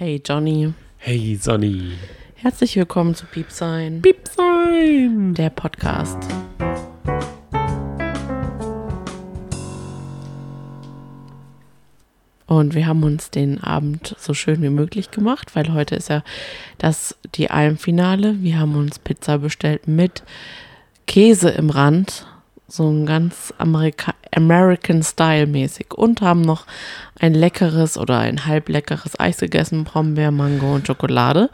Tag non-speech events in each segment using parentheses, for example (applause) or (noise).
Hey Johnny, Hey Sonny. herzlich willkommen zu Piepsein, Piep sein. der Podcast. Und wir haben uns den Abend so schön wie möglich gemacht, weil heute ist ja das die Almfinale. Wir haben uns Pizza bestellt mit Käse im Rand, so ein ganz Amerika American Style mäßig und haben noch ein leckeres oder ein halb leckeres Eis gegessen, Brombeer, Mango und Schokolade.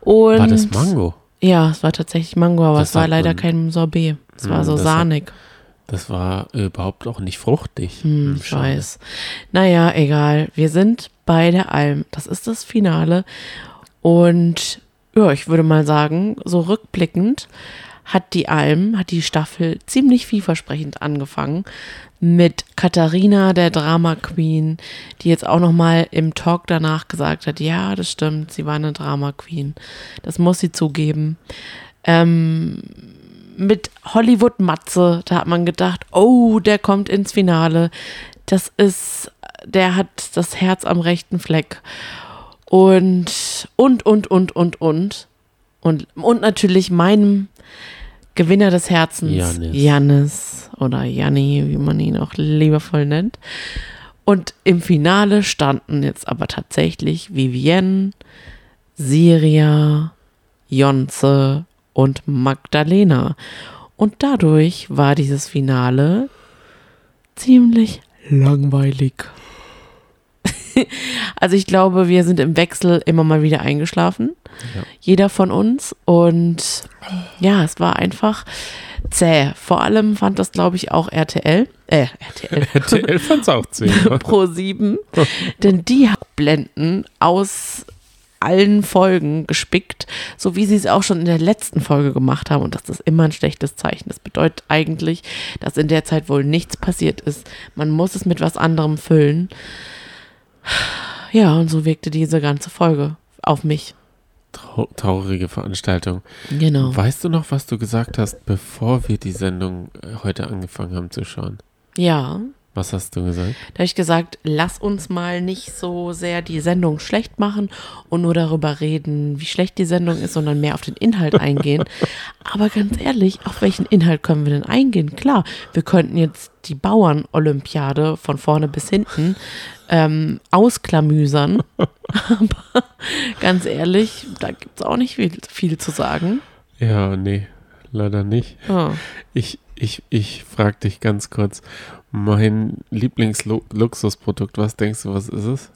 Und War das Mango? Ja, es war tatsächlich Mango, aber Das es war leider kein Sorbet. Es war Hm, so sahnig. Das war überhaupt auch nicht fruchtig. Hm, ich schade. weiß. Naja, egal. Wir sind bei der Alm. Das ist das Finale. Und ja, ich würde mal sagen, so rückblickend hat die Alm, hat die Staffel ziemlich vielversprechend angefangen mit Katharina, der Drama Queen, die jetzt auch noch mal im Talk danach gesagt hat, ja, das stimmt, sie war eine Drama Queen. Das muss sie zugeben. Ähm, mit Hollywood Matze, da hat man gedacht, oh, der kommt ins Finale. Das ist, der hat das Herz am rechten Fleck. Und, und, und, und, und, und. Und, und natürlich meinem Gewinner des Herzens, Jannis. Jannis oder Janni, wie man ihn auch liebevoll nennt. Und im Finale standen jetzt aber tatsächlich Vivienne, Siria, Jonze und Magdalena. Und dadurch war dieses Finale ziemlich langweilig. (laughs) also ich glaube, wir sind im Wechsel immer mal wieder eingeschlafen. Ja. Jeder von uns. Und ja, es war einfach zäh. Vor allem fand das, glaube ich, auch RTL. Äh, RTL. (laughs) RTL fand's auch zehn. (laughs) Pro 7. Denn die hat Blenden aus allen Folgen gespickt, so wie sie es auch schon in der letzten Folge gemacht haben. Und das ist immer ein schlechtes Zeichen. Das bedeutet eigentlich, dass in der Zeit wohl nichts passiert ist. Man muss es mit was anderem füllen. Ja, und so wirkte diese ganze Folge auf mich. Trau traurige Veranstaltung. Genau. Weißt du noch, was du gesagt hast, bevor wir die Sendung äh, heute angefangen haben zu schauen? Ja, Was hast du gesagt? Da habe ich gesagt, lass uns mal nicht so sehr die Sendung schlecht machen und nur darüber reden, wie schlecht die Sendung ist, sondern mehr auf den Inhalt eingehen. (laughs) Aber ganz ehrlich, auf welchen Inhalt können wir denn eingehen? Klar, wir könnten jetzt die Bauern-Olympiade von vorne bis hinten ähm, ausklamüsern. (laughs) Aber ganz ehrlich, da gibt es auch nicht viel, viel zu sagen. Ja, nee, leider nicht. Ah. Ich, ich, ich frage dich ganz kurz, mein Lieblingsluxusprodukt, was denkst du, was ist es?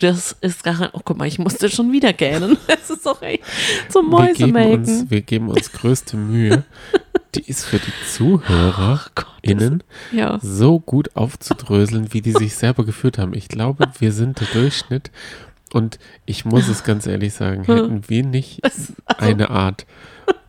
Das ist gar nicht, oh guck mal, ich musste schon wieder gähnen. (laughs) Das ist doch echt zum Mäusemelken. wir geben uns größte Mühe. Die ist für die ZuhörerInnen das- ja. so gut aufzudröseln, wie die sich selber geführt haben. Ich glaube, wir sind der Durchschnitt. Und ich muss es ganz ehrlich sagen, hätten wir nicht also eine Art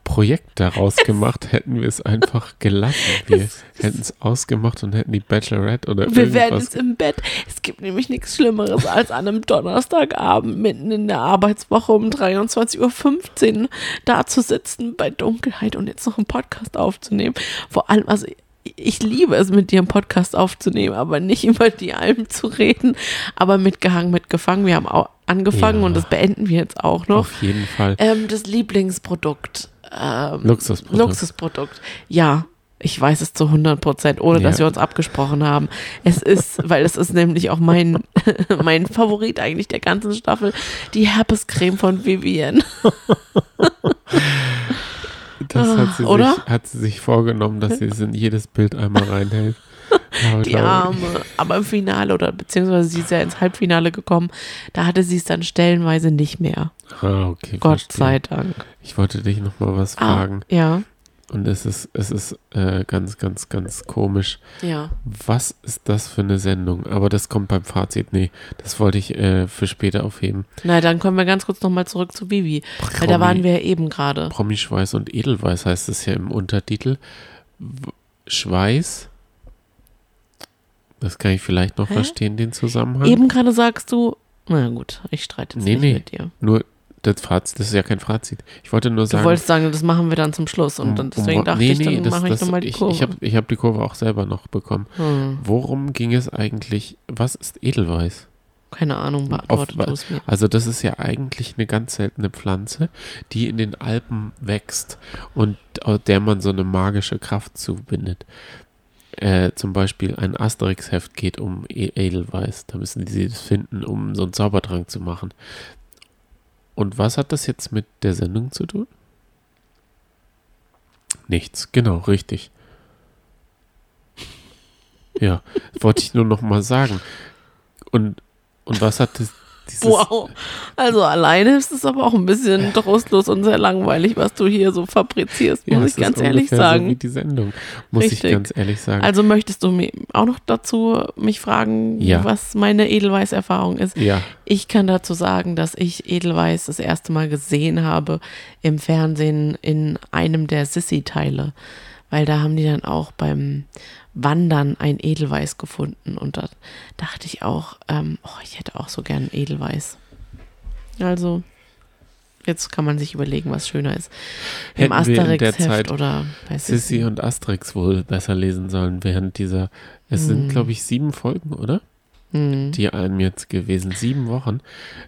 Projekt daraus gemacht, (laughs) hätten wir es einfach gelassen. Wir hätten es ausgemacht und hätten die Bachelorette oder Wir werden jetzt im Bett. Es gibt nämlich nichts Schlimmeres, als an einem Donnerstagabend mitten in der Arbeitswoche um 23.15 Uhr da zu sitzen bei Dunkelheit und jetzt noch einen Podcast aufzunehmen. Vor allem, also ich liebe es, mit dir einen Podcast aufzunehmen, aber nicht über die Alben zu reden, aber mitgehangen, mitgefangen. Wir haben auch angefangen Ja. und das beenden wir jetzt auch noch. Auf jeden Fall. Ähm, das Lieblingsprodukt. Ähm, Luxusprodukt. Luxusprodukt. Ja, ich weiß es zu 100 Prozent, ohne dass Ja. wir uns abgesprochen haben. Es ist, (laughs) weil es ist nämlich auch mein, (laughs) mein Favorit eigentlich der ganzen Staffel, die Herpescreme von Vivienne. Das hat sie, oder? Sich, hat sie sich vorgenommen, dass sie es in jedes Bild einmal reinhält. (laughs) Die Arme. Aber im Finale oder beziehungsweise sie ist ja ins Halbfinale gekommen, da hatte sie es dann stellenweise nicht mehr. Ah, okay. Gott verstehe. sei Dank. Ich wollte dich noch mal was Ah, fragen. ja, Und es ist, es ist äh, ganz, ganz, ganz komisch. ja. Was ist das für eine Sendung? Aber das kommt beim Fazit. Nee, das wollte ich äh, für später aufheben. Na, dann kommen wir ganz kurz nochmal zurück zu Vivi. Weil da waren wir ja eben gerade. Promischweiß und Edelweiß heißt es ja im Untertitel. Schweiß. Das kann ich vielleicht noch Hä? verstehen, den Zusammenhang. Eben gerade sagst du, na gut, ich streite jetzt Nee, nicht nee. mit dir. Nur das Fazit, das ist ja kein Fazit. Ich wollte nur Du sagen. wolltest sagen, das machen wir dann zum Schluss und dann, deswegen um- dachte nee, ich, dann nee, das- mache ich nochmal die ich, Kurve. Ich habe ich hab die Kurve auch selber noch bekommen. hm. Worum ging es eigentlich? Was ist Edelweiß? Keine Ahnung, beantwortet du es mir. Also das ist ja eigentlich eine ganz seltene Pflanze, die in den Alpen wächst und der man so eine magische Kraft zubindet. Äh, zum Beispiel ein Asterix-Heft geht um e- Edelweiß. Da müssen sie das finden, um so einen Zaubertrank zu machen. Und was hat das jetzt mit der Sendung zu tun? Nichts, genau, richtig. Ja, wollte ich nur noch mal sagen. Und, und was hat das, wow. Also alleine ist es aber auch ein bisschen trostlos und sehr langweilig, was du hier so fabrizierst, muss ja, ich ganz ehrlich sagen. So wie die Sendung, muss Richtig. ich ganz ehrlich sagen. Also möchtest du mir auch noch dazu mich fragen, ja. was meine Edelweiß-Erfahrung ist? Ja. Ich kann dazu sagen, dass ich Edelweiß das erste Mal gesehen habe im Fernsehen in einem der Sissy-Teile, weil da haben die dann auch beim Wandern ein Edelweiß gefunden. Und da dachte ich auch, ähm, oh, ich hätte auch so gern Edelweiß. Also, jetzt kann man sich überlegen, was schöner ist. Im Asterix-Heft oder bei Sissy und Asterix wohl besser lesen sollen während dieser. Es hm. sind, glaube ich, sieben Folgen, oder? Hm. Die einem jetzt gewesen. Sieben Wochen.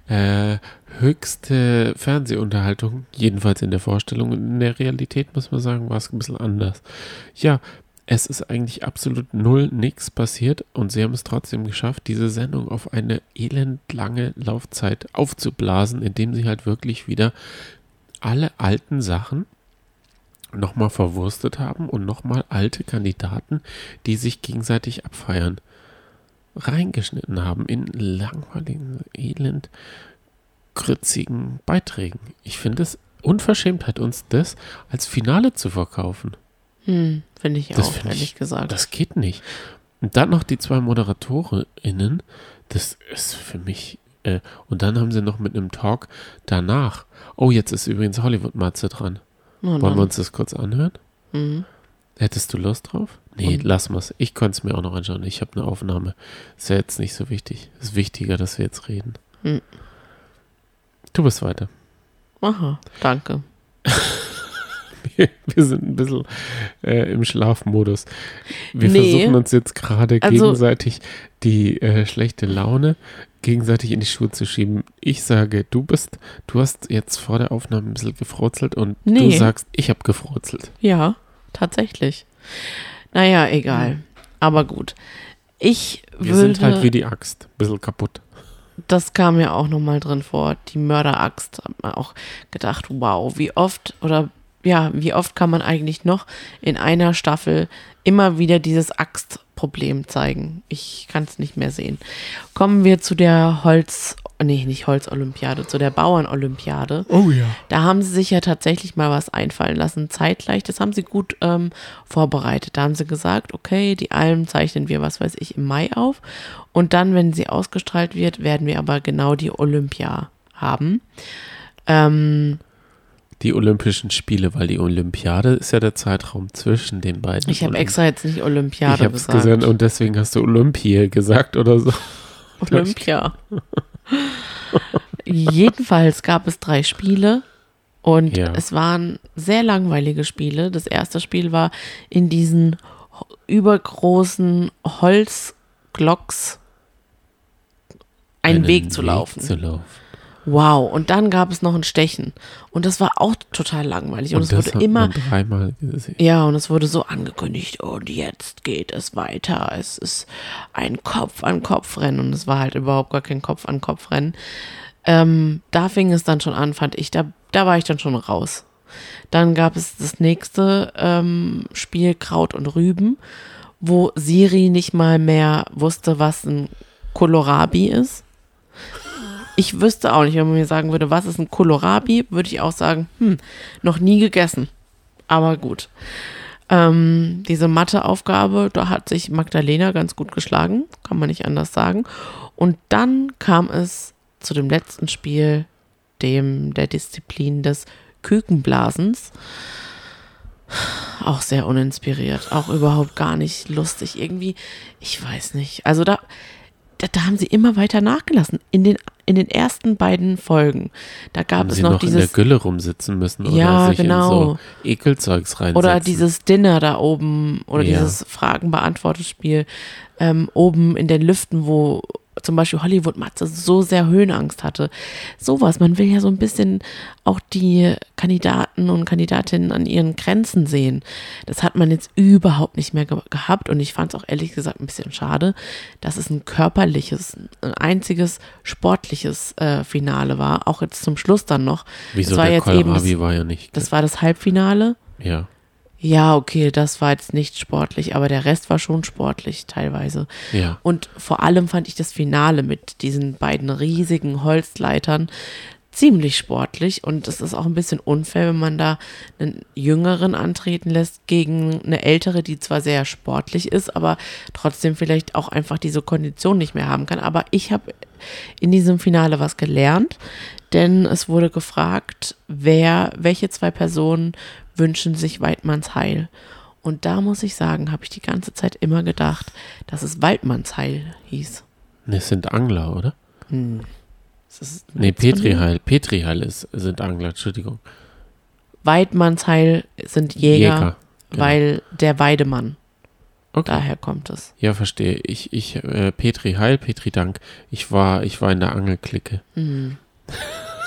Äh, höchste Fernsehunterhaltung, jedenfalls in der Vorstellung. In der Realität, muss man sagen, war es ein bisschen anders. Ja, es ist eigentlich absolut null nichts passiert und sie haben es trotzdem geschafft, diese Sendung auf eine elendlange Laufzeit aufzublasen, indem sie halt wirklich wieder alle alten Sachen nochmal verwurstet haben und nochmal alte Kandidaten, die sich gegenseitig abfeiern, reingeschnitten haben in langweiligen, elend krützigen Beiträgen. Ich finde es Unverschämtheit, uns das als Finale zu verkaufen. Hm, Finde ich das auch, ehrlich ich, gesagt. Das geht nicht. Und dann noch die zwei ModeratorInnen, das ist für mich. Äh, und dann haben sie noch mit einem Talk danach. Oh, jetzt ist übrigens Hollywood-Matze dran. Oh, Wollen wir uns das kurz anhören? Mhm. Hättest du Lust drauf? Nee, und? lass mal's. Ich konnte es mir auch noch anschauen. Ich habe eine Aufnahme. Ist ja jetzt nicht so wichtig. Ist wichtiger, dass wir jetzt reden. Mhm. Du bist weiter. Aha, danke. (laughs) (laughs) wir sind ein bisschen äh, im Schlafmodus. Wir nee. versuchen uns jetzt gerade also, gegenseitig die äh, schlechte Laune gegenseitig in die Schuhe zu schieben. Ich sage, du bist, du hast jetzt vor der Aufnahme ein bisschen gefrotzelt und nee. du sagst, ich habe gefrotzelt. Ja, tatsächlich. Naja, egal. Mhm. Aber gut. Ich Wir würde, sind halt wie die Axt, ein bisschen kaputt. Das kam mir auch nochmal drin vor. Die Mörderaxt. Hab man auch gedacht, wow, wie oft oder ja, wie oft kann man eigentlich noch in einer Staffel immer wieder dieses Axtproblem zeigen? Ich kann es nicht mehr sehen. Kommen wir zu der Holz, nee, nicht Holzolympiade, zu der Bauernolympiade. Oh ja. Da haben sie sich ja tatsächlich mal was einfallen lassen, zeitgleich. Das haben sie gut ähm, vorbereitet. Da haben sie gesagt, okay, die Alm zeichnen wir, was weiß ich, im Mai auf. Und dann, wenn sie ausgestrahlt wird, werden wir aber genau die Olympia haben. Ähm, die Olympischen Spiele, weil die Olympiade ist ja der Zeitraum zwischen den beiden. Ich habe extra jetzt nicht Olympiade ich gesagt. Gesehen, und deswegen hast du Olympie gesagt oder so. (laughs) Olympia. Jedenfalls gab es drei Spiele und ja. es waren sehr langweilige Spiele. Das erste Spiel war in diesen übergroßen Holzglocks einen, einen Weg zu laufen. Weg zu laufen. Wow, und dann gab es noch ein Stechen. Und das war auch total langweilig. Und, und es wurde immer. dreimal gesehen. Ja, und es wurde so angekündigt, und jetzt geht es weiter. Es ist ein Kopf-an-Kopf-Rennen. Und es war halt überhaupt gar kein Kopf-an-Kopf-Rennen. Ähm, da fing es dann schon an, fand ich. Da, da war ich dann schon raus. Dann gab es das nächste ähm, Spiel Kraut und Rüben, wo Siri nicht mal mehr wusste, was ein Kohlrabi ist. Ich wüsste auch nicht, wenn man mir sagen würde, was ist ein Kohlrabi, würde ich auch sagen, hm, noch nie gegessen. Aber gut. Ähm, diese Matheaufgabe, da hat sich Magdalena ganz gut geschlagen, kann man nicht anders sagen. Und dann kam es zu dem letzten Spiel, dem der Disziplin des Kükenblasens. Auch sehr uninspiriert, auch überhaupt gar nicht lustig. Irgendwie, ich weiß nicht. Also da, da, da, haben sie immer weiter nachgelassen. In den, in den ersten beiden Folgen. Da gab haben es noch, noch dieses. in der Gülle rumsitzen müssen oder ja, sich genau. in so Ekelzeugs reinsetzen. Oder dieses Dinner da oben oder ja. dieses Fragen-Beantwortet-Spiel ähm, oben in den Lüften, wo zum Beispiel Hollywood Matze so sehr Höhenangst hatte. Sowas, man will ja so ein bisschen auch die Kandidaten und Kandidatinnen an ihren Grenzen sehen. Das hat man jetzt überhaupt nicht mehr ge gehabt und ich fand es auch ehrlich gesagt ein bisschen schade, dass es ein körperliches, ein einziges sportliches äh, Finale war, auch jetzt zum Schluss dann noch. Wieso das war der jetzt Kohlrabi eben, war ja nicht. Das war das Halbfinale. Ja. Ja, okay, das war jetzt nicht sportlich, aber der Rest war schon sportlich teilweise. Ja. Und vor allem fand ich das Finale mit diesen beiden riesigen Holzleitern ziemlich sportlich und es ist auch ein bisschen unfair, wenn man da einen Jüngeren antreten lässt gegen eine Ältere, die zwar sehr sportlich ist, aber trotzdem vielleicht auch einfach diese Kondition nicht mehr haben kann. Aber ich habe in diesem Finale was gelernt, denn es wurde gefragt, wer, welche zwei Personen wünschen sich Weidmanns Heil. Und da muss ich sagen, habe ich die ganze Zeit immer gedacht, dass es Waldmanns Heil hieß. Ne, es sind Angler, oder? Hm. Nee, Petriheil. Petriheil ist, sind Angler, Entschuldigung. Weidmanns Heil sind Jäger, Jäger genau. weil der Weidemann. Okay. Daher kommt es. Ja, verstehe. Ich, ich, äh, Petri Heil, Petri Dank. Ich war, ich war in der Angelklicke. Mhm.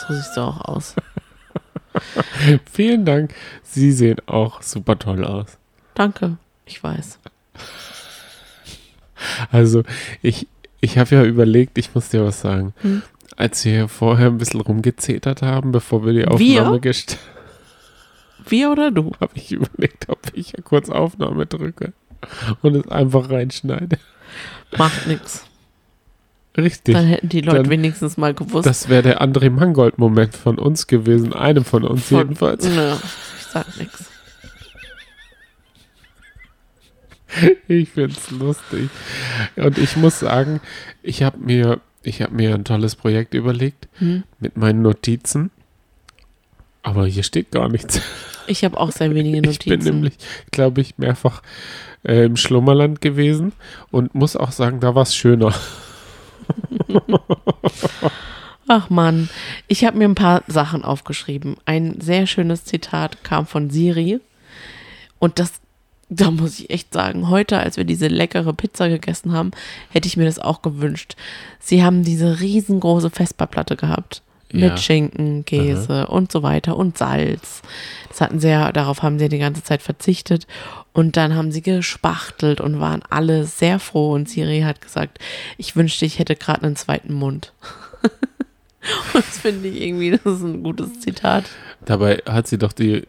So siehst du auch aus. (laughs) (laughs) Vielen Dank. Sie sehen auch super toll aus. Danke, ich weiß. Also, ich, ich habe ja überlegt, ich muss dir was sagen. Hm? Als wir vorher ein bisschen rumgezetert haben, bevor wir die Aufnahme gestartet (laughs) Wir oder du? Habe ich überlegt, ob ich ja kurz Aufnahme drücke und es einfach reinschneide. Macht nichts. Richtig. Dann hätten die Leute Dann, wenigstens mal gewusst. Das wäre der André Mangold-Moment von uns gewesen, einem von uns von, jedenfalls. Nö, ich sag nichts. (laughs) Ich finde es lustig. Und ich muss sagen, ich habe mir, hab mir ein tolles Projekt überlegt hm? mit meinen Notizen. Aber hier steht gar nichts. Ich habe auch sehr wenige Notizen. (laughs) Ich bin nämlich, glaube ich, mehrfach äh, im Schlummerland gewesen und muss auch sagen, da war es schöner. (laughs) Ach Mann, ich habe mir ein paar Sachen aufgeschrieben. Ein sehr schönes Zitat kam von Siri. Und das, da muss ich echt sagen, heute, als wir diese leckere Pizza gegessen haben, hätte ich mir das auch gewünscht. Sie haben diese riesengroße Vesperplatte gehabt. Ja. Mit Schinken, Käse Aha. und so weiter und Salz. Das hatten sie ja, darauf haben sie ja die ganze Zeit verzichtet. Und dann haben sie gespachtelt und waren alle sehr froh. Und Siri hat gesagt, ich wünschte, ich hätte gerade einen zweiten Mund. und (laughs) das finde ich irgendwie, das ist ein gutes Zitat. Dabei hat sie doch die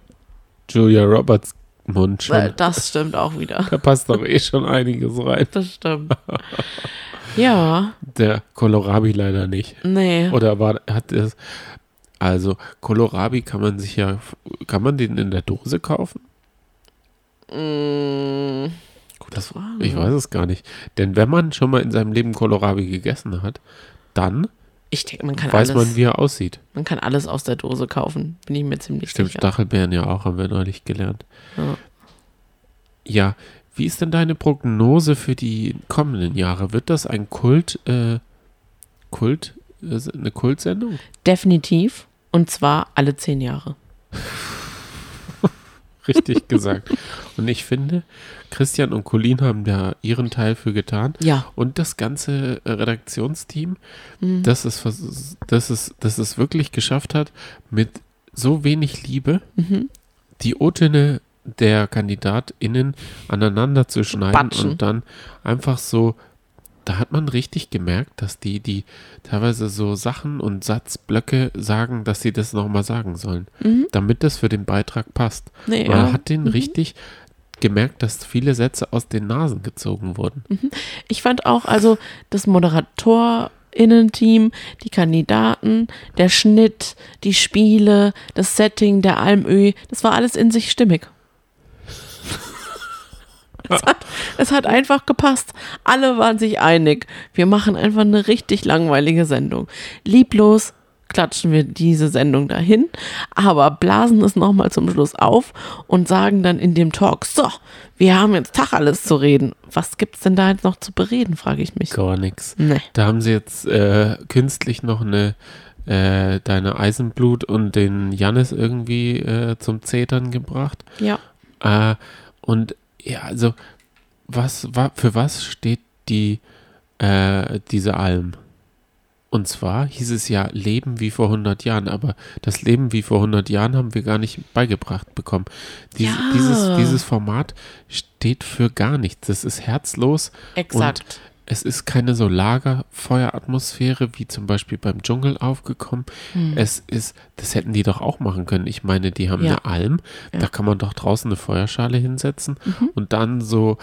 Julia Roberts Mund schon. Das stimmt auch wieder. Da passt doch eh schon einiges rein. Das stimmt. (laughs) Ja. Der Kohlrabi leider nicht. Nee. Oder war, hat es, also Kohlrabi kann man sich ja, kann man den in der Dose kaufen? Mm, Gute das, Frage. Ich weiß es gar nicht. Denn wenn man schon mal in seinem Leben Kohlrabi gegessen hat, dann ich denke, man kann weiß alles, man, wie er aussieht. Man kann alles aus der Dose kaufen, bin ich mir ziemlich Stimmt, sicher. Stimmt, Stachelbeeren ja auch, haben wir neulich gelernt. Ja. ja. Wie ist denn deine Prognose für die kommenden Jahre? Wird das ein Kult, äh, Kult, äh, eine Kultsendung? Definitiv. Und zwar alle zehn Jahre. (laughs) Richtig gesagt. Und ich finde, Christian und Colin haben da ihren Teil für getan. Ja. Und das ganze äh, Redaktionsteam, mhm. das, es, das, es, das es wirklich geschafft hat, mit so wenig Liebe mhm. die O-Töne der KandidatInnen aneinander zu schneiden Batschen. und dann einfach so da hat man richtig gemerkt, dass die, die teilweise so Sachen und Satzblöcke sagen, dass sie das nochmal sagen sollen, mhm. damit das für den Beitrag passt. Nee, Man ja. hat den mhm. richtig gemerkt, dass viele Sätze aus den Nasen gezogen wurden. Mhm. Ich fand auch, also das ModeratorInnen-Team, die Kandidaten, der Schnitt, die Spiele, das Setting, der Almöh, das war alles in sich stimmig. Es hat, es hat einfach gepasst. Alle waren sich einig. Wir machen einfach eine richtig langweilige Sendung. Lieblos klatschen wir diese Sendung dahin, aber blasen es nochmal zum Schluss auf und sagen dann in dem Talk, so, wir haben jetzt Tag alles zu reden. Was gibt es denn da jetzt noch zu bereden, frage ich mich. Gar nichts. Nee. Da haben sie jetzt äh, künstlich noch eine äh, deine Eisenblut und den Jannis irgendwie äh, zum Zetern gebracht. Ja. Äh, und ja, also was, wa, für was steht die äh, diese Alm. Und zwar hieß es ja Leben wie vor 100 Jahren, aber das Leben wie vor 100 Jahren haben wir gar nicht beigebracht bekommen. Dies, ja. dieses, dieses Format steht für gar nichts. Das ist herzlos. Exakt. Es ist keine so Lagerfeueratmosphäre wie zum Beispiel beim Dschungel aufgekommen. Hm. Es ist, das hätten die doch auch machen können. Ich meine, die haben ja. eine Alm, ja. da kann man doch draußen eine Feuerschale hinsetzen mhm. und dann so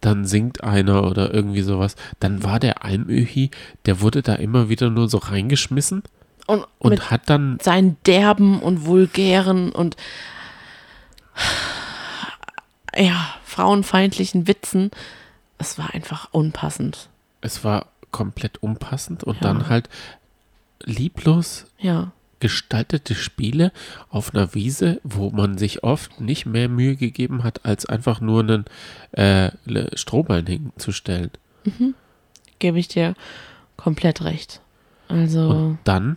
dann singt einer oder irgendwie sowas. Dann war der Almöhi, der wurde da immer wieder nur so reingeschmissen und, und hat dann seinen derben und vulgären und ja, frauenfeindlichen Witzen. Es war einfach unpassend. Es war komplett unpassend und ja. dann halt lieblos. Ja gestaltete Spiele auf einer Wiese, wo man sich oft nicht mehr Mühe gegeben hat, als einfach nur einen äh, Strohballen hinzustellen. Mhm. Gebe ich dir komplett recht. Also. Und dann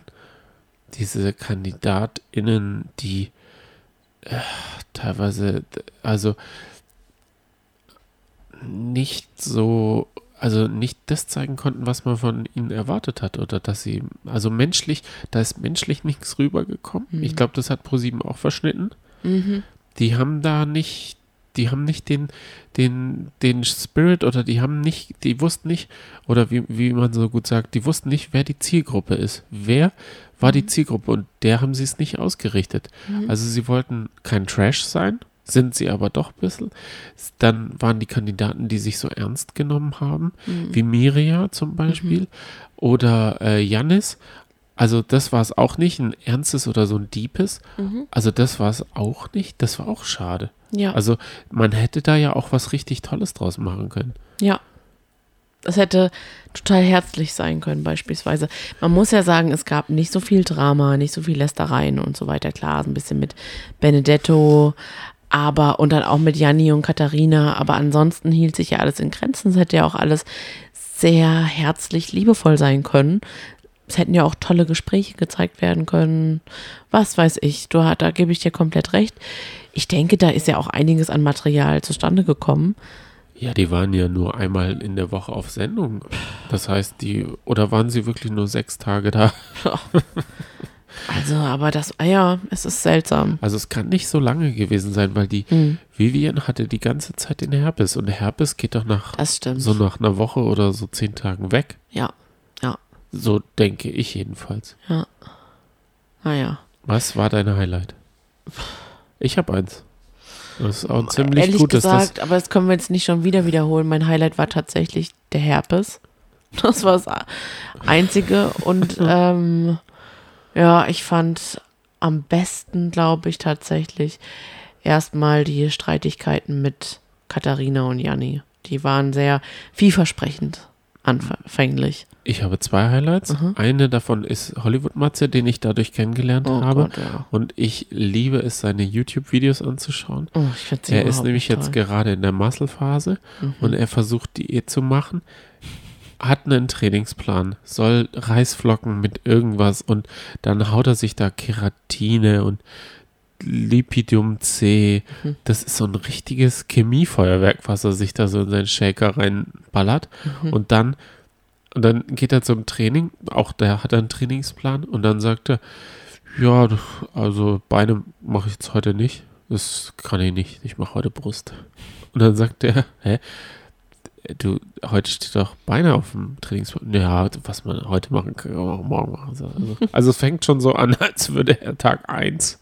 diese KandidatInnen, die äh, teilweise, also nicht so also nicht das zeigen konnten, was man von ihnen erwartet hat oder dass sie, also menschlich, da ist menschlich nichts rübergekommen. Mhm. Ich glaube, das hat ProSieben auch verschnitten. Mhm. Die haben da nicht, die haben nicht den, den, den Spirit oder die haben nicht, die wussten nicht, oder wie, wie man so gut sagt, die wussten nicht, wer die Zielgruppe ist. Wer war die mhm. Zielgruppe und der haben sie es nicht ausgerichtet. Mhm. Also sie wollten kein Trash sein, sind sie aber doch ein bisschen. Dann waren die Kandidaten, die sich so ernst genommen haben, mhm. wie Miria zum Beispiel mhm. oder äh, Jannis. Also das war es auch nicht, ein ernstes oder so ein deepes. Mhm. Also das war es auch nicht. Das war auch schade. Ja. Also man hätte da ja auch was richtig Tolles draus machen können. Ja. Das hätte total herzlich sein können, beispielsweise. Man muss ja sagen, es gab nicht so viel Drama, nicht so viel Lästereien und so weiter. Klar, ein bisschen mit Benedetto, aber und dann auch mit Janni und Katharina, aber ansonsten hielt sich ja alles in Grenzen. Es hätte ja auch alles sehr herzlich, liebevoll sein können. Es hätten ja auch tolle Gespräche gezeigt werden können. Was weiß ich, du, da gebe ich dir komplett recht. Ich denke, da ist ja auch einiges an Material zustande gekommen. Ja, die waren ja nur einmal in der Woche auf Sendung. Das heißt, die, oder waren sie wirklich nur sechs Tage da? (laughs) Also, aber das, ah ja, es ist seltsam. Also es kann nicht so lange gewesen sein, weil die mhm. Vivian hatte die ganze Zeit den Herpes und der Herpes geht doch nach so nach einer Woche oder so zehn Tagen weg. Ja, ja. So denke ich jedenfalls. Ja. Naja. Ah, Was war dein Highlight? Ich habe eins. Das ist auch ziemlich Ehrlich gut. Gesagt, aber das können wir jetzt nicht schon wieder wiederholen. Mein Highlight war tatsächlich der Herpes. Das war das Einzige und (laughs) ähm, ja, ich fand am besten, glaube ich, tatsächlich erstmal die Streitigkeiten mit Katharina und Janni. Die waren sehr vielversprechend anfänglich. Ich habe zwei Highlights. Mhm. Eine davon ist Hollywood Matze, den ich dadurch kennengelernt oh habe. Gott, ja. Und ich liebe es, seine YouTube-Videos anzuschauen. Oh, er ist nämlich jetzt gerade in der Muscle-Phase mhm. und er versucht Diät zu machen hat einen Trainingsplan, soll Reisflocken mit irgendwas und dann haut er sich da Keratine und Lipidum C. Mhm. Das ist so ein richtiges Chemiefeuerwerk, was er sich da so in seinen Shaker reinballert. Mhm. Und dann, und dann geht er zum Training, auch der hat einen Trainingsplan und dann sagt er, ja, also Beine mache ich jetzt heute nicht. Das kann ich nicht. Ich mache heute Brust. Und dann sagt er, hä? Du, heute steht doch Beine auf dem Trainingsplan. Ja, was man heute machen kann, kann man auch morgen machen. Also, also (laughs) es fängt schon so an, (laughs) als würde er Tag 1.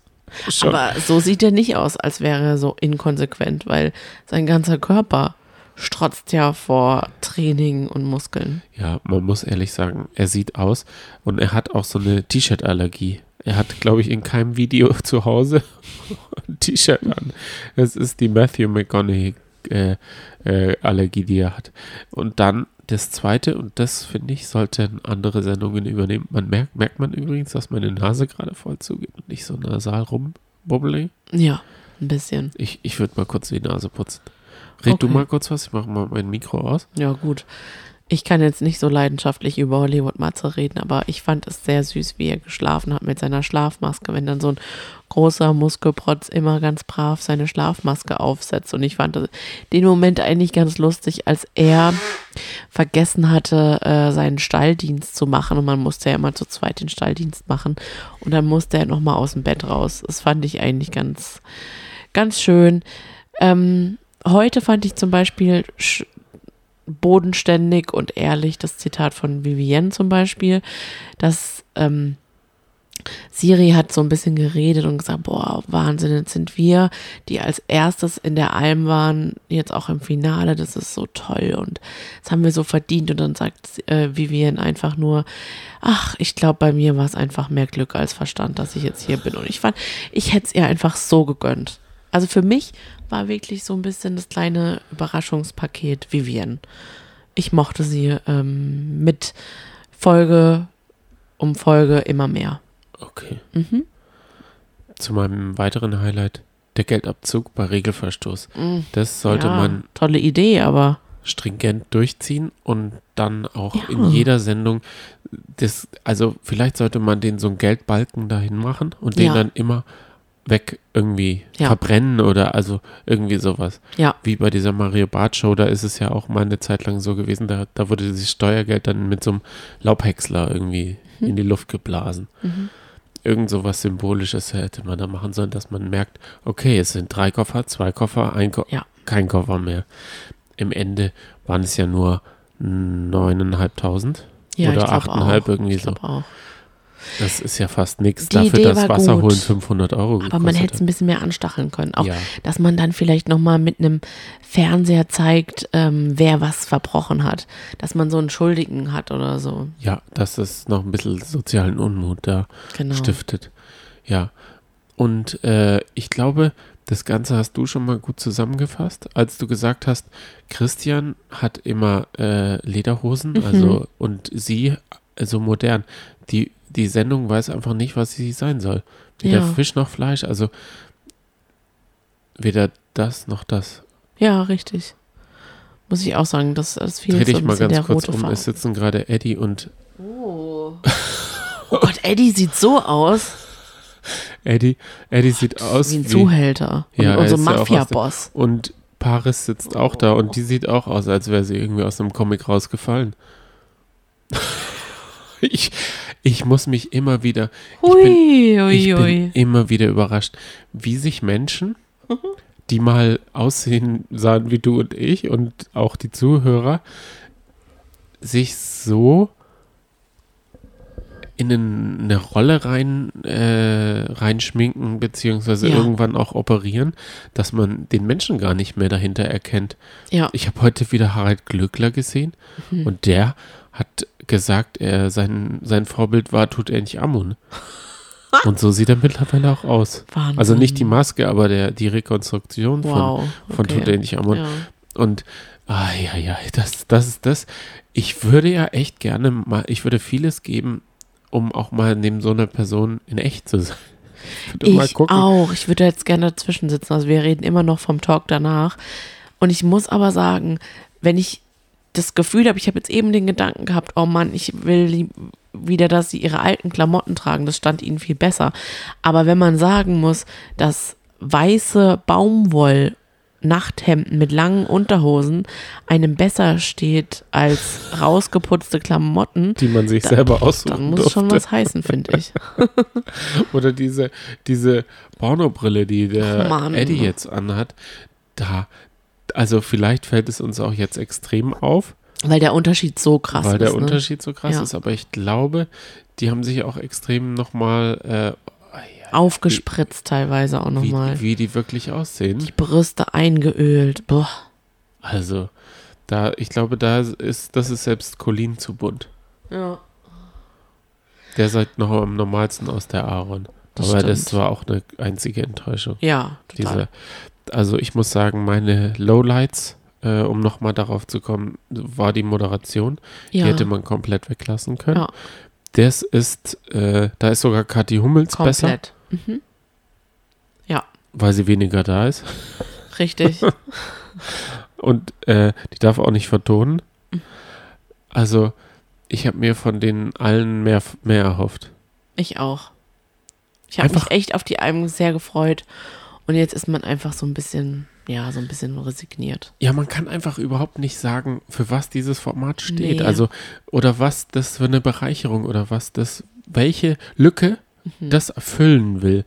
Schon. Aber so sieht er nicht aus, als wäre er so inkonsequent, weil sein ganzer Körper strotzt ja vor Training und Muskeln. Ja, man muss ehrlich sagen, er sieht aus und er hat auch so eine T-Shirt-Allergie. Er hat, glaube ich, in keinem Video (laughs) zu Hause ein T-Shirt an. Es ist die Matthew McConaughey äh, äh, Allergie, die er hat. Und dann das zweite, und das finde ich, sollten andere Sendungen übernehmen. Man merkt, merkt man übrigens, dass meine Nase gerade voll zugeht und nicht so nasal rumbubbelig. Ja, ein bisschen. Ich, ich würde mal kurz die Nase putzen. Red okay. du mal kurz was, ich mache mal mein Mikro aus. Ja, gut. Ich kann jetzt nicht so leidenschaftlich über Hollywood Matze reden, aber ich fand es sehr süß, wie er geschlafen hat mit seiner Schlafmaske, wenn dann so ein großer Muskelprotz immer ganz brav seine Schlafmaske aufsetzt. Und ich fand den Moment eigentlich ganz lustig, als er vergessen hatte, äh, seinen Stalldienst zu machen. Und man musste ja immer zu zweit den Stalldienst machen. Und dann musste er nochmal aus dem Bett raus. Das fand ich eigentlich ganz, ganz schön. Ähm, heute fand ich zum Beispiel bodenständig und ehrlich, das Zitat von Vivienne zum Beispiel, dass ähm, Siri hat so ein bisschen geredet und gesagt, boah, Wahnsinn, jetzt sind wir, die als erstes in der Alm waren, jetzt auch im Finale, das ist so toll und das haben wir so verdient. Und dann sagt äh, Vivienne einfach nur, ach, ich glaube, bei mir war es einfach mehr Glück als Verstand, dass ich jetzt hier bin. Und ich fand, ich hätte es ihr einfach so gegönnt. Also für mich war wirklich so ein bisschen das kleine Überraschungspaket Vivienne. Ich mochte sie ähm, mit Folge um Folge immer mehr. Okay. Mhm. Zu meinem weiteren Highlight, der Geldabzug bei Regelverstoß. Mhm. Das sollte ja, man. Tolle Idee, aber. Stringent durchziehen und dann auch ja. in jeder Sendung das, also vielleicht sollte man den so einen Geldbalken dahin machen und den ja. dann immer weg irgendwie ja. verbrennen oder also irgendwie sowas. Ja. Wie bei dieser Mario Bart Show, da ist es ja auch mal eine Zeit lang so gewesen, da, da wurde dieses Steuergeld dann mit so einem Laubhäcksler irgendwie mhm. in die Luft geblasen. Mhm. Irgend sowas Symbolisches hätte man da machen sollen, dass man merkt, okay, es sind drei Koffer, zwei Koffer, ein Ko ja. kein Koffer mehr. Im Ende waren es ja nur neuneinhalbtausend ja, oder achteinhalb irgendwie so. Auch. Das ist ja fast nichts dafür, Idee dass Wasser holen 500 Euro Aber man hätte es ein bisschen mehr anstacheln können. Auch, ja. dass man dann vielleicht nochmal mit einem Fernseher zeigt, ähm, wer was verbrochen hat. Dass man so einen Schuldigen hat oder so. Ja, dass es noch ein bisschen sozialen Unmut da genau. stiftet. Ja. Und äh, ich glaube, das Ganze hast du schon mal gut zusammengefasst, als du gesagt hast, Christian hat immer äh, Lederhosen, mhm. also und sie so modern. Die die Sendung weiß einfach nicht, was sie sein soll. Weder ja. Fisch noch Fleisch, also weder das noch das. Ja, richtig. Muss ich auch sagen, das, das fehlt Dreh dich so mal ganz kurz um. Es sitzen gerade Eddie und. Oh. oh Gott, Eddie sieht so aus. Eddie, Eddie sieht aus wie ein Zuhälter. Und ja, unser Mafia-Boss. Und Paris sitzt auch da und die sieht auch aus, als wäre sie irgendwie aus einem Comic rausgefallen. Ich, ich muss mich immer wieder, hui, ich, bin, hui, ich bin immer wieder überrascht, wie sich Menschen, mhm. die mal aussehen sahen wie du und ich und auch die Zuhörer, sich so in eine Rolle rein äh, reinschminken beziehungsweise ja. irgendwann auch operieren, dass man den Menschen gar nicht mehr dahinter erkennt. Ja. Ich habe heute wieder Harald Glöckler gesehen mhm. und der hat gesagt, er sein, sein Vorbild war Tutanch Amun. Und so sieht er mittlerweile auch aus. Wahnsinn. Also nicht die Maske, aber der, die Rekonstruktion wow, von, von okay. Tutanchamun. Ja. Und ah, ja, ja, das, das ist das. Ich würde ja echt gerne mal, ich würde vieles geben, um auch mal neben so einer Person in echt zu sein. (laughs) Ich, ich auch. Ich würde jetzt gerne dazwischen sitzen. Also wir reden immer noch vom Talk danach. Und ich muss aber sagen, wenn ich das Gefühl habe, ich habe jetzt eben den Gedanken gehabt, oh Mann, ich will wieder, dass sie ihre alten Klamotten tragen, das stand ihnen viel besser. Aber wenn man sagen muss, dass weiße Baumwoll Nachthemden mit langen Unterhosen einem besser steht als rausgeputzte Klamotten. Die man sich dann, selber aussucht. Dann muss durfte. schon was heißen, finde ich. (laughs) Oder diese, diese Pornobrille, die der Eddie jetzt anhat. Da, also vielleicht fällt es uns auch jetzt extrem auf. Weil der Unterschied so krass weil ist. Weil der ne? Unterschied so krass ja. ist, aber ich glaube, die haben sich auch extrem nochmal äh, aufgespritzt wie, teilweise auch nochmal. Wie, wie die wirklich aussehen. Die Brüste eingeölt. Boah. Also, da, ich glaube, da ist, das ist selbst Colin zu bunt. Ja. Der sieht noch am normalsten aus der Aaron. Das aber stimmt. das war auch eine einzige Enttäuschung. Ja, total. Diese, also ich muss sagen, meine Lowlights, äh, um nochmal darauf zu kommen, war die Moderation. Ja. Die hätte man komplett weglassen können. Ja. Das ist, äh, da ist sogar Kathi Hummels komplett. besser. Mhm. Ja. Weil sie weniger da ist. Richtig. (laughs) Und äh, die darf auch nicht vertonen. Also, ich habe mir von denen allen mehr, mehr erhofft. Ich auch. Ich habe mich echt auf die Alben sehr gefreut. Und jetzt ist man einfach so ein bisschen, ja, so ein bisschen resigniert. Ja, man kann einfach überhaupt nicht sagen, für was dieses Format steht. Nee. Also, oder was das für eine Bereicherung oder was das, welche Lücke mhm. das erfüllen will.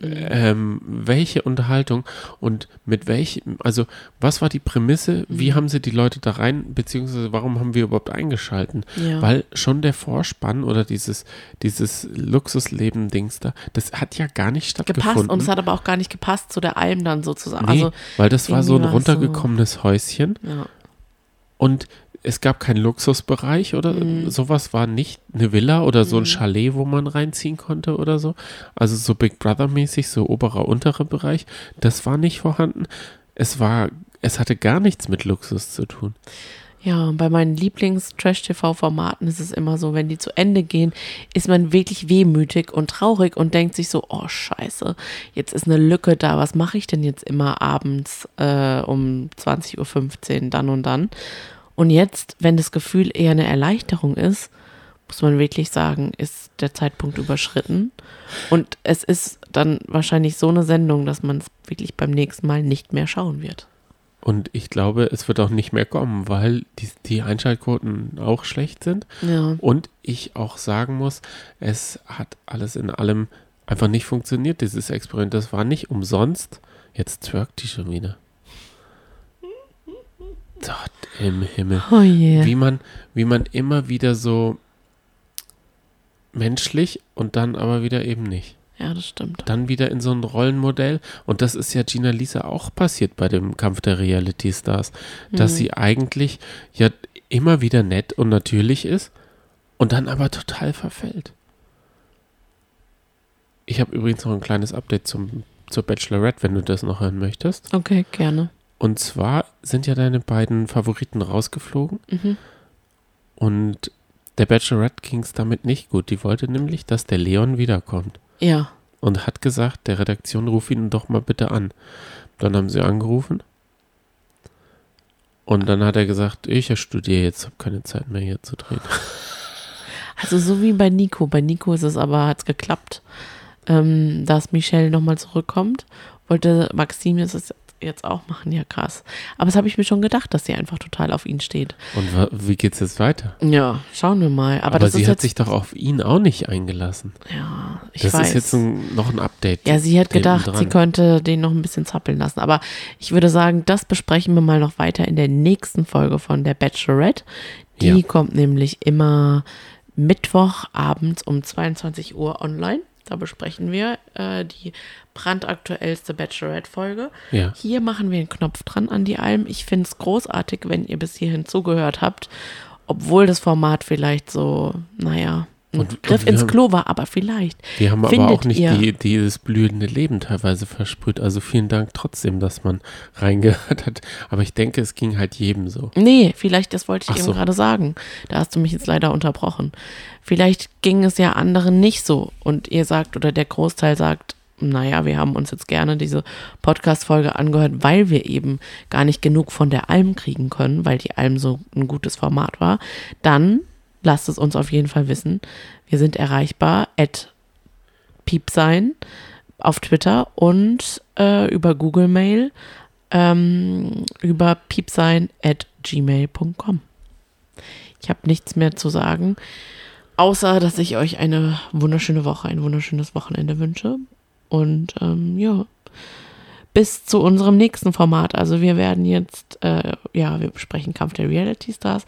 Mhm. Ähm, welche Unterhaltung und mit welchem, also was war die Prämisse, mhm. wie haben sie die Leute da rein, beziehungsweise warum haben wir überhaupt eingeschalten? Ja. Weil schon der Vorspann oder dieses, dieses Luxusleben-Dings da, das hat ja gar nicht stattgefunden. Gepasst und es hat aber auch gar nicht gepasst zu der Alm dann sozusagen. Nee, also, weil das war so ein runtergekommenes so, Häuschen. Ja. Und es gab keinen Luxusbereich oder mhm. sowas, war nicht eine Villa oder so ein mhm. Chalet, wo man reinziehen konnte oder so. Also so Big Brother-mäßig, so oberer, unterer Bereich, das war nicht vorhanden. Es war, es hatte gar nichts mit Luxus zu tun. Ja, bei meinen Lieblings-Trash-TV-Formaten ist es immer so, wenn die zu Ende gehen, ist man wirklich wehmütig und traurig und denkt sich so, oh scheiße, jetzt ist eine Lücke da, was mache ich denn jetzt immer abends äh, um 20.15 Uhr dann und dann? Und jetzt, wenn das Gefühl eher eine Erleichterung ist, muss man wirklich sagen, ist der Zeitpunkt überschritten. Und es ist dann wahrscheinlich so eine Sendung, dass man es wirklich beim nächsten Mal nicht mehr schauen wird. Und ich glaube, es wird auch nicht mehr kommen, weil die, die Einschaltquoten auch schlecht sind. Ja. Und ich auch sagen muss, es hat alles in allem einfach nicht funktioniert, dieses Experiment. Das war nicht umsonst. Jetzt twerkt die schon wieder. Gott im Himmel. Oh yeah. Wie man, wie man immer wieder so menschlich und dann aber wieder eben nicht. Ja, das stimmt. Dann wieder in so ein Rollenmodell. Und das ist ja Gina Lisa auch passiert bei dem Kampf der Reality Stars, dass mhm. sie eigentlich ja immer wieder nett und natürlich ist und dann aber total verfällt. Ich habe übrigens noch ein kleines Update zum, zur Bachelorette, wenn du das noch hören möchtest. Okay, gerne. Und zwar sind ja deine beiden Favoriten rausgeflogen. Mhm. Und der Bachelorette ging es damit nicht gut. Die wollte nämlich, dass der Leon wiederkommt. Ja. Und hat gesagt, der Redaktion ruf ihn doch mal bitte an. Dann haben sie angerufen. Und dann hat er gesagt, ich studiere jetzt, habe keine Zeit mehr hier zu drehen. (laughs) Also so wie bei Nico. Bei Nico ist es aber, hat es geklappt, ähm, dass Michelle nochmal zurückkommt. Wollte Maxim jetzt jetzt auch machen, ja krass. Aber das habe ich mir schon gedacht, dass sie einfach total auf ihn steht. Und wie geht es jetzt weiter? Ja, schauen wir mal. Aber, Aber sie hat sich doch auf ihn auch nicht eingelassen. Ja, ich das weiß. Das ist jetzt ein, noch ein Update. Ja, sie hat gedacht, dran. sie könnte den noch ein bisschen zappeln lassen. Aber ich würde sagen, das besprechen wir mal noch weiter in der nächsten Folge von der Bachelorette. Die ja. kommt nämlich immer Mittwochabends um 22 Uhr online. Da besprechen wir äh, die brandaktuellste Bachelorette-Folge. Ja. Hier machen wir einen Knopf dran an die Alm. Ich finde es großartig, wenn ihr bis hierhin zugehört habt, obwohl das Format vielleicht so, naja, ein und, Griff und ins haben, Klo war, aber vielleicht. Wir haben aber auch nicht die, dieses blühende Leben teilweise versprüht. Also vielen Dank trotzdem, dass man (laughs) reingehört hat. Aber ich denke, es ging halt jedem so. Nee, vielleicht, das wollte ich Ach eben so. gerade sagen. Da hast du mich jetzt leider unterbrochen. Vielleicht ging es ja anderen nicht so. Und ihr sagt, oder der Großteil sagt, naja, wir haben uns jetzt gerne diese Podcast-Folge angehört, weil wir eben gar nicht genug von der Alm kriegen können, weil die Alm so ein gutes Format war. Dann lasst es uns auf jeden Fall wissen. Wir sind erreichbar at piepsein auf Twitter und äh, über Google Mail ähm, über piepsein at gmail.com. Ich habe nichts mehr zu sagen, außer dass ich euch eine wunderschöne Woche, ein wunderschönes Wochenende wünsche. Und ähm, ja, bis zu unserem nächsten Format. Also wir werden jetzt, äh, ja, wir besprechen Kampf der Reality Stars,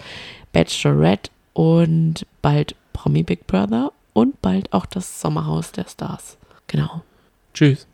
Bachelorette und bald Promi Big Brother und bald auch das Sommerhaus der Stars. Genau. Tschüss.